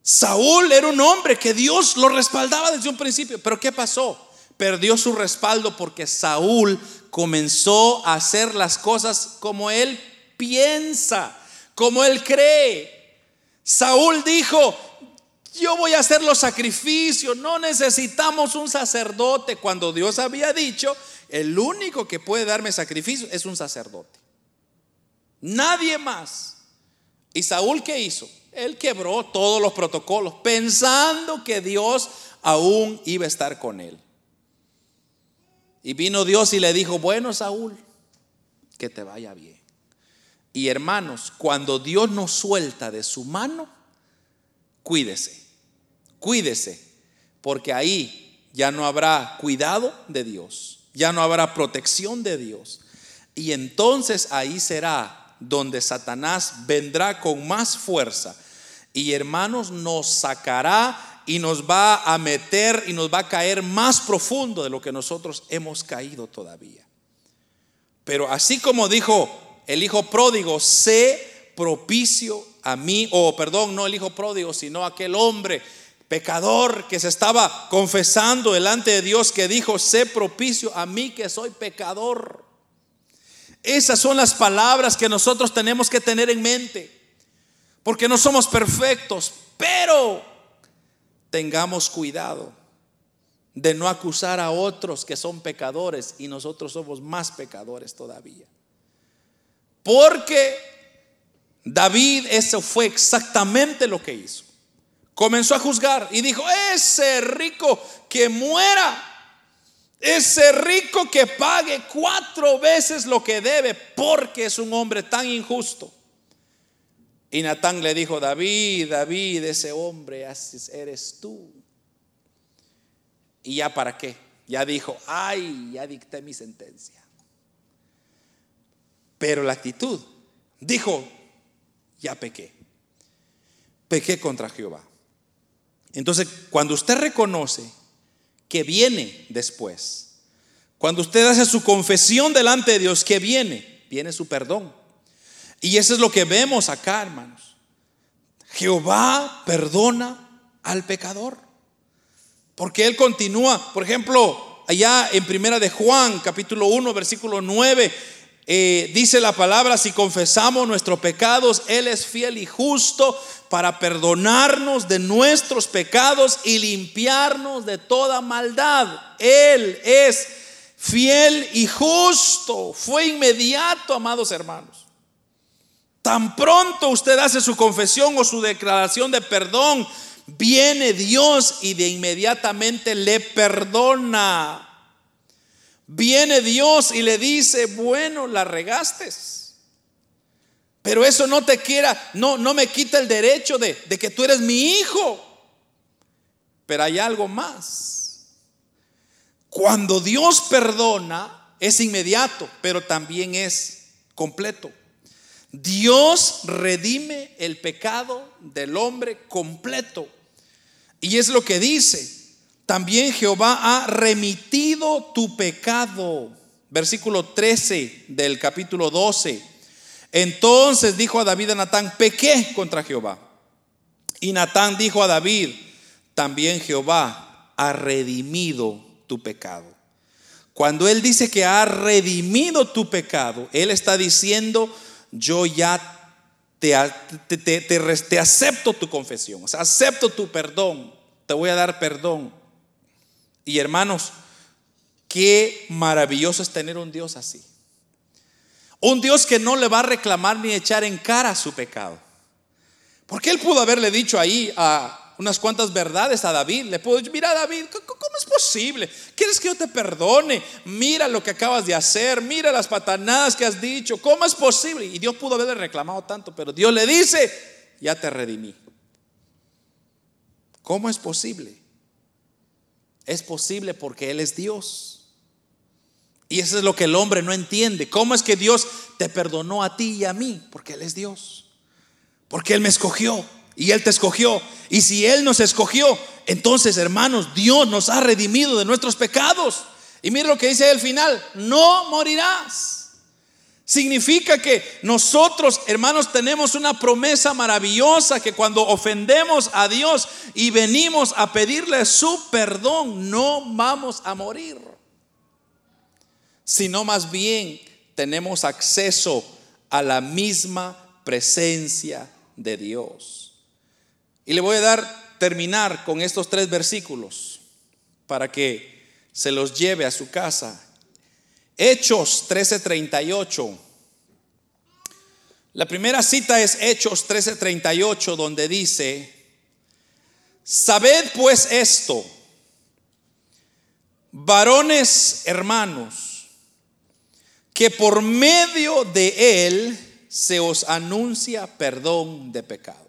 Saúl era un hombre que Dios lo respaldaba desde un principio. Pero ¿qué pasó? Perdió su respaldo porque Saúl comenzó a hacer las cosas como él piensa, como él cree. Saúl dijo, yo voy a hacer los sacrificios, no necesitamos un sacerdote, cuando Dios había dicho, el único que puede darme sacrificio es un sacerdote. Nadie más. ¿Y Saúl qué hizo? Él quebró todos los protocolos pensando que Dios aún iba a estar con él. Y vino Dios y le dijo, bueno Saúl, que te vaya bien. Y hermanos, cuando Dios nos suelta de su mano, cuídese, cuídese, porque ahí ya no habrá cuidado de Dios, ya no habrá protección de Dios. Y entonces ahí será donde Satanás vendrá con más fuerza. Y hermanos, nos sacará y nos va a meter y nos va a caer más profundo de lo que nosotros hemos caído todavía. Pero así como dijo el hijo pródigo, sé propicio a mí, o perdón, no el hijo pródigo, sino aquel hombre pecador que se estaba confesando delante de Dios, que dijo, sé propicio a mí que soy pecador. Esas son las palabras que nosotros tenemos que tener en mente, porque no somos perfectos, pero tengamos cuidado de no acusar a otros que son pecadores y nosotros somos más pecadores todavía. Porque David eso fue exactamente lo que hizo. Comenzó a juzgar y dijo, ese rico que muera, ese rico que pague cuatro veces lo que debe porque es un hombre tan injusto. Y Natán le dijo, David, David, ese hombre eres tú. Y ya para qué? Ya dijo, ay, ya dicté mi sentencia. Pero la actitud, dijo, ya pequé. Pequé contra Jehová. Entonces, cuando usted reconoce que viene después, cuando usted hace su confesión delante de Dios, que viene, viene su perdón y eso es lo que vemos acá, hermanos. Jehová perdona al pecador. Porque Él continúa, por ejemplo, allá en Primera de Juan, capítulo 1, versículo 9, eh, dice la palabra, si confesamos nuestros pecados, Él es fiel y justo para perdonarnos de nuestros pecados y limpiarnos de toda maldad. Él es fiel y justo. Fue inmediato, amados hermanos. Tan pronto usted hace su confesión o su declaración de perdón, viene Dios y de inmediatamente le perdona. Viene Dios y le dice, bueno, la regaste. Pero eso no te quiera, no, no me quita el derecho de, de que tú eres mi hijo. Pero hay algo más. Cuando Dios perdona, es inmediato, pero también es completo. Dios redime el pecado del hombre completo. Y es lo que dice. También Jehová ha remitido tu pecado. Versículo 13 del capítulo 12. Entonces dijo a David a Natán, pequé contra Jehová. Y Natán dijo a David, también Jehová ha redimido tu pecado. Cuando Él dice que ha redimido tu pecado, Él está diciendo, yo ya te, te, te, acepto tu confesión, acepto tu perdón, te voy a dar perdón. Y hermanos, qué maravilloso es tener un Dios así. Un Dios que no le va a reclamar ni echar en cara su pecado. Porque él pudo haberle dicho ahí a unas cuantas verdades a David. Le pudo decir, mira David, ¿cómo es posible? ¿Quieres que yo te perdone? Mira lo que acabas de hacer, mira las patanadas que has dicho. ¿Cómo es posible? Y Dios pudo haberle reclamado tanto, pero Dios le dice, ya te redimí. ¿Cómo es posible? Es posible porque Él es Dios. Y eso es lo que el hombre no entiende. ¿Cómo es que Dios te perdonó a ti y a mí? Porque Él es Dios. Porque Él me escogió y Él te escogió. Y si Él nos escogió, entonces hermanos, Dios nos ha redimido de nuestros pecados. Y mire lo que dice al final, no morirás. Significa que nosotros, hermanos, tenemos una promesa maravillosa que cuando ofendemos a Dios y venimos a pedirle su perdón, no vamos a morir. Sino más bien tenemos acceso a la misma presencia de Dios. Y le voy a dar, terminar con estos tres versículos para que se los lleve a su casa. Hechos 13:38. La primera cita es Hechos 13:38, donde dice, sabed pues esto, varones hermanos, que por medio de él se os anuncia perdón de pecados.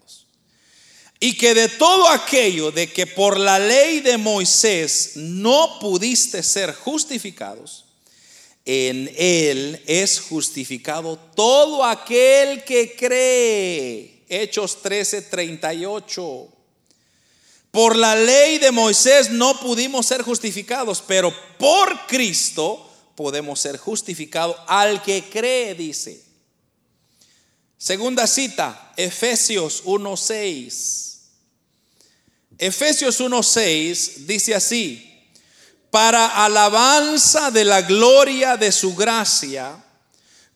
Y que de todo aquello de que por la ley de Moisés no pudiste ser justificados, en él es justificado todo aquel que cree. Hechos 13, 38. Por la ley de Moisés no pudimos ser justificados, pero por Cristo podemos ser justificados al que cree, dice. Segunda cita, Efesios 1.6. Efesios 1.6 dice así, para alabanza de la gloria de su gracia,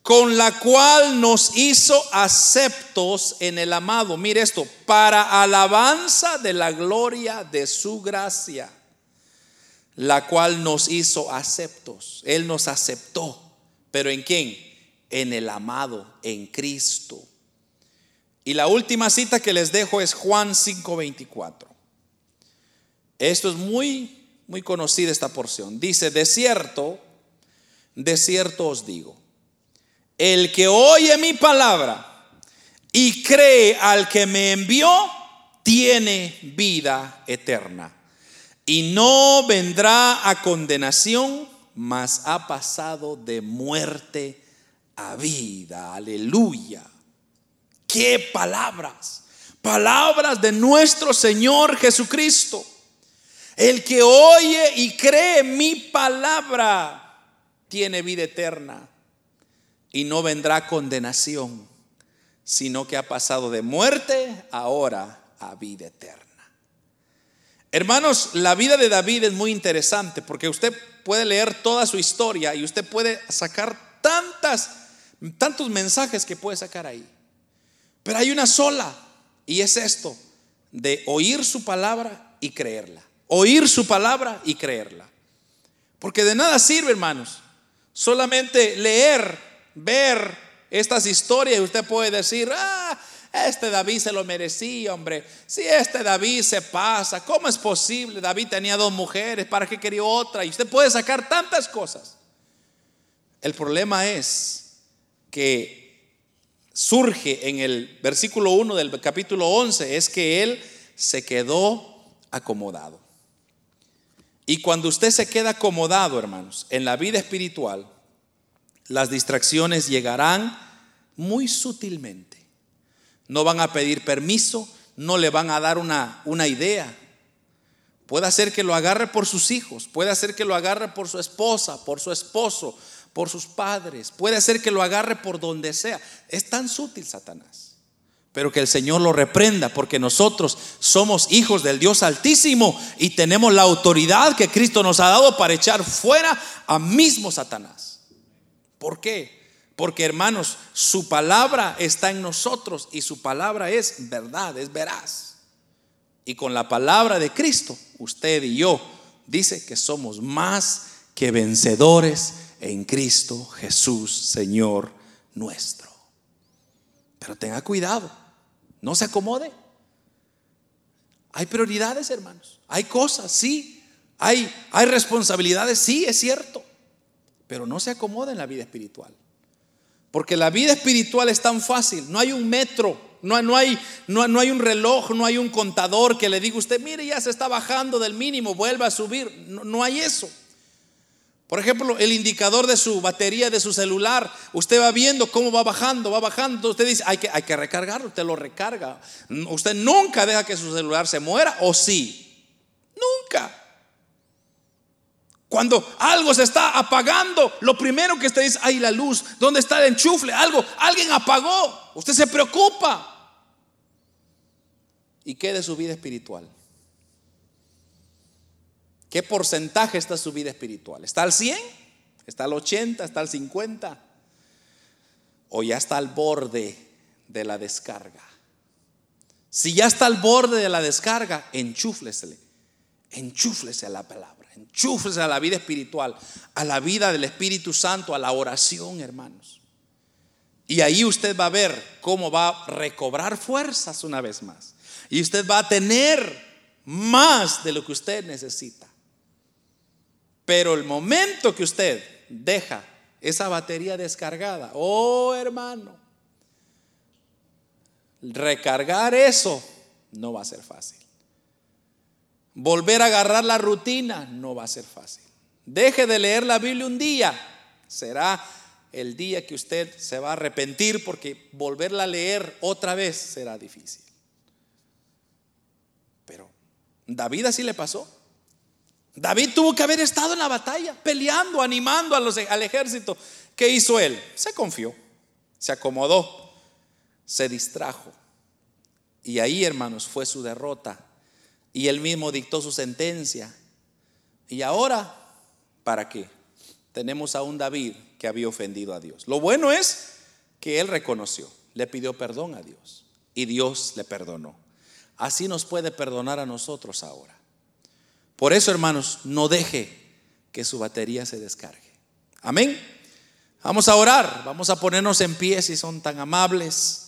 con la cual nos hizo aceptos en el amado. Mire esto, para alabanza de la gloria de su gracia, la cual nos hizo aceptos. Él nos aceptó, pero ¿en quién? en el amado, en Cristo. Y la última cita que les dejo es Juan 5:24. Esto es muy, muy conocida esta porción. Dice, de cierto, de cierto os digo, el que oye mi palabra y cree al que me envió, tiene vida eterna. Y no vendrá a condenación, mas ha pasado de muerte a vida. Aleluya. Qué palabras. Palabras de nuestro Señor Jesucristo. El que oye y cree mi palabra tiene vida eterna y no vendrá condenación, sino que ha pasado de muerte ahora a vida eterna. Hermanos, la vida de David es muy interesante porque usted puede leer toda su historia y usted puede sacar tantas tantos mensajes que puede sacar ahí. Pero hay una sola, y es esto, de oír su palabra y creerla. Oír su palabra y creerla. Porque de nada sirve, hermanos, solamente leer, ver estas historias y usted puede decir, ah, este David se lo merecía, hombre. Si este David se pasa, ¿cómo es posible? David tenía dos mujeres, ¿para qué quería otra? Y usted puede sacar tantas cosas. El problema es que surge en el versículo 1 del capítulo 11 es que él se quedó acomodado. Y cuando usted se queda acomodado, hermanos, en la vida espiritual, las distracciones llegarán muy sutilmente. No van a pedir permiso, no le van a dar una, una idea. Puede ser que lo agarre por sus hijos, puede ser que lo agarre por su esposa, por su esposo, por sus padres, puede ser que lo agarre por donde sea. Es tan sutil Satanás. Pero que el Señor lo reprenda porque nosotros somos hijos del Dios Altísimo y tenemos la autoridad que Cristo nos ha dado para echar fuera a mismo Satanás. ¿Por qué? Porque hermanos, su palabra está en nosotros y su palabra es verdad, es veraz. Y con la palabra de Cristo, usted y yo, dice que somos más que vencedores en Cristo Jesús, Señor nuestro. Pero tenga cuidado, no se acomode. Hay prioridades, hermanos. Hay cosas, sí. Hay, hay responsabilidades, sí, es cierto. Pero no se acomode en la vida espiritual. Porque la vida espiritual es tan fácil. No hay un metro, no, no, hay, no, no hay un reloj, no hay un contador que le diga usted, mire, ya se está bajando del mínimo, vuelva a subir. No, no hay eso. Por ejemplo, el indicador de su batería de su celular, usted va viendo cómo va bajando, va bajando. Usted dice, hay que, hay que recargarlo, usted lo recarga. Usted nunca deja que su celular se muera, ¿o sí? Nunca. Cuando algo se está apagando, lo primero que usted dice, ay, la luz, ¿dónde está el enchufle? Algo, alguien apagó. Usted se preocupa. ¿Y qué de su vida espiritual? ¿Qué porcentaje está su vida espiritual? ¿Está al 100? ¿Está al 80? ¿Está al 50? ¿O ya está al borde de la descarga? Si ya está al borde de la descarga, enchúflesele. Enchúflese a la palabra. Enchúfese a la vida espiritual, a la vida del Espíritu Santo, a la oración, hermanos. Y ahí usted va a ver cómo va a recobrar fuerzas una vez más. Y usted va a tener más de lo que usted necesita. Pero el momento que usted deja esa batería descargada, oh hermano, recargar eso no va a ser fácil. Volver a agarrar la rutina no va a ser fácil. Deje de leer la Biblia un día. Será el día que usted se va a arrepentir porque volverla a leer otra vez será difícil. Pero David así le pasó. David tuvo que haber estado en la batalla, peleando, animando al ejército. ¿Qué hizo él? Se confió, se acomodó, se distrajo. Y ahí, hermanos, fue su derrota y él mismo dictó su sentencia. Y ahora, ¿para qué? Tenemos a un David que había ofendido a Dios. Lo bueno es que él reconoció, le pidió perdón a Dios y Dios le perdonó. Así nos puede perdonar a nosotros ahora. Por eso, hermanos, no deje que su batería se descargue. Amén. Vamos a orar, vamos a ponernos en pie si son tan amables.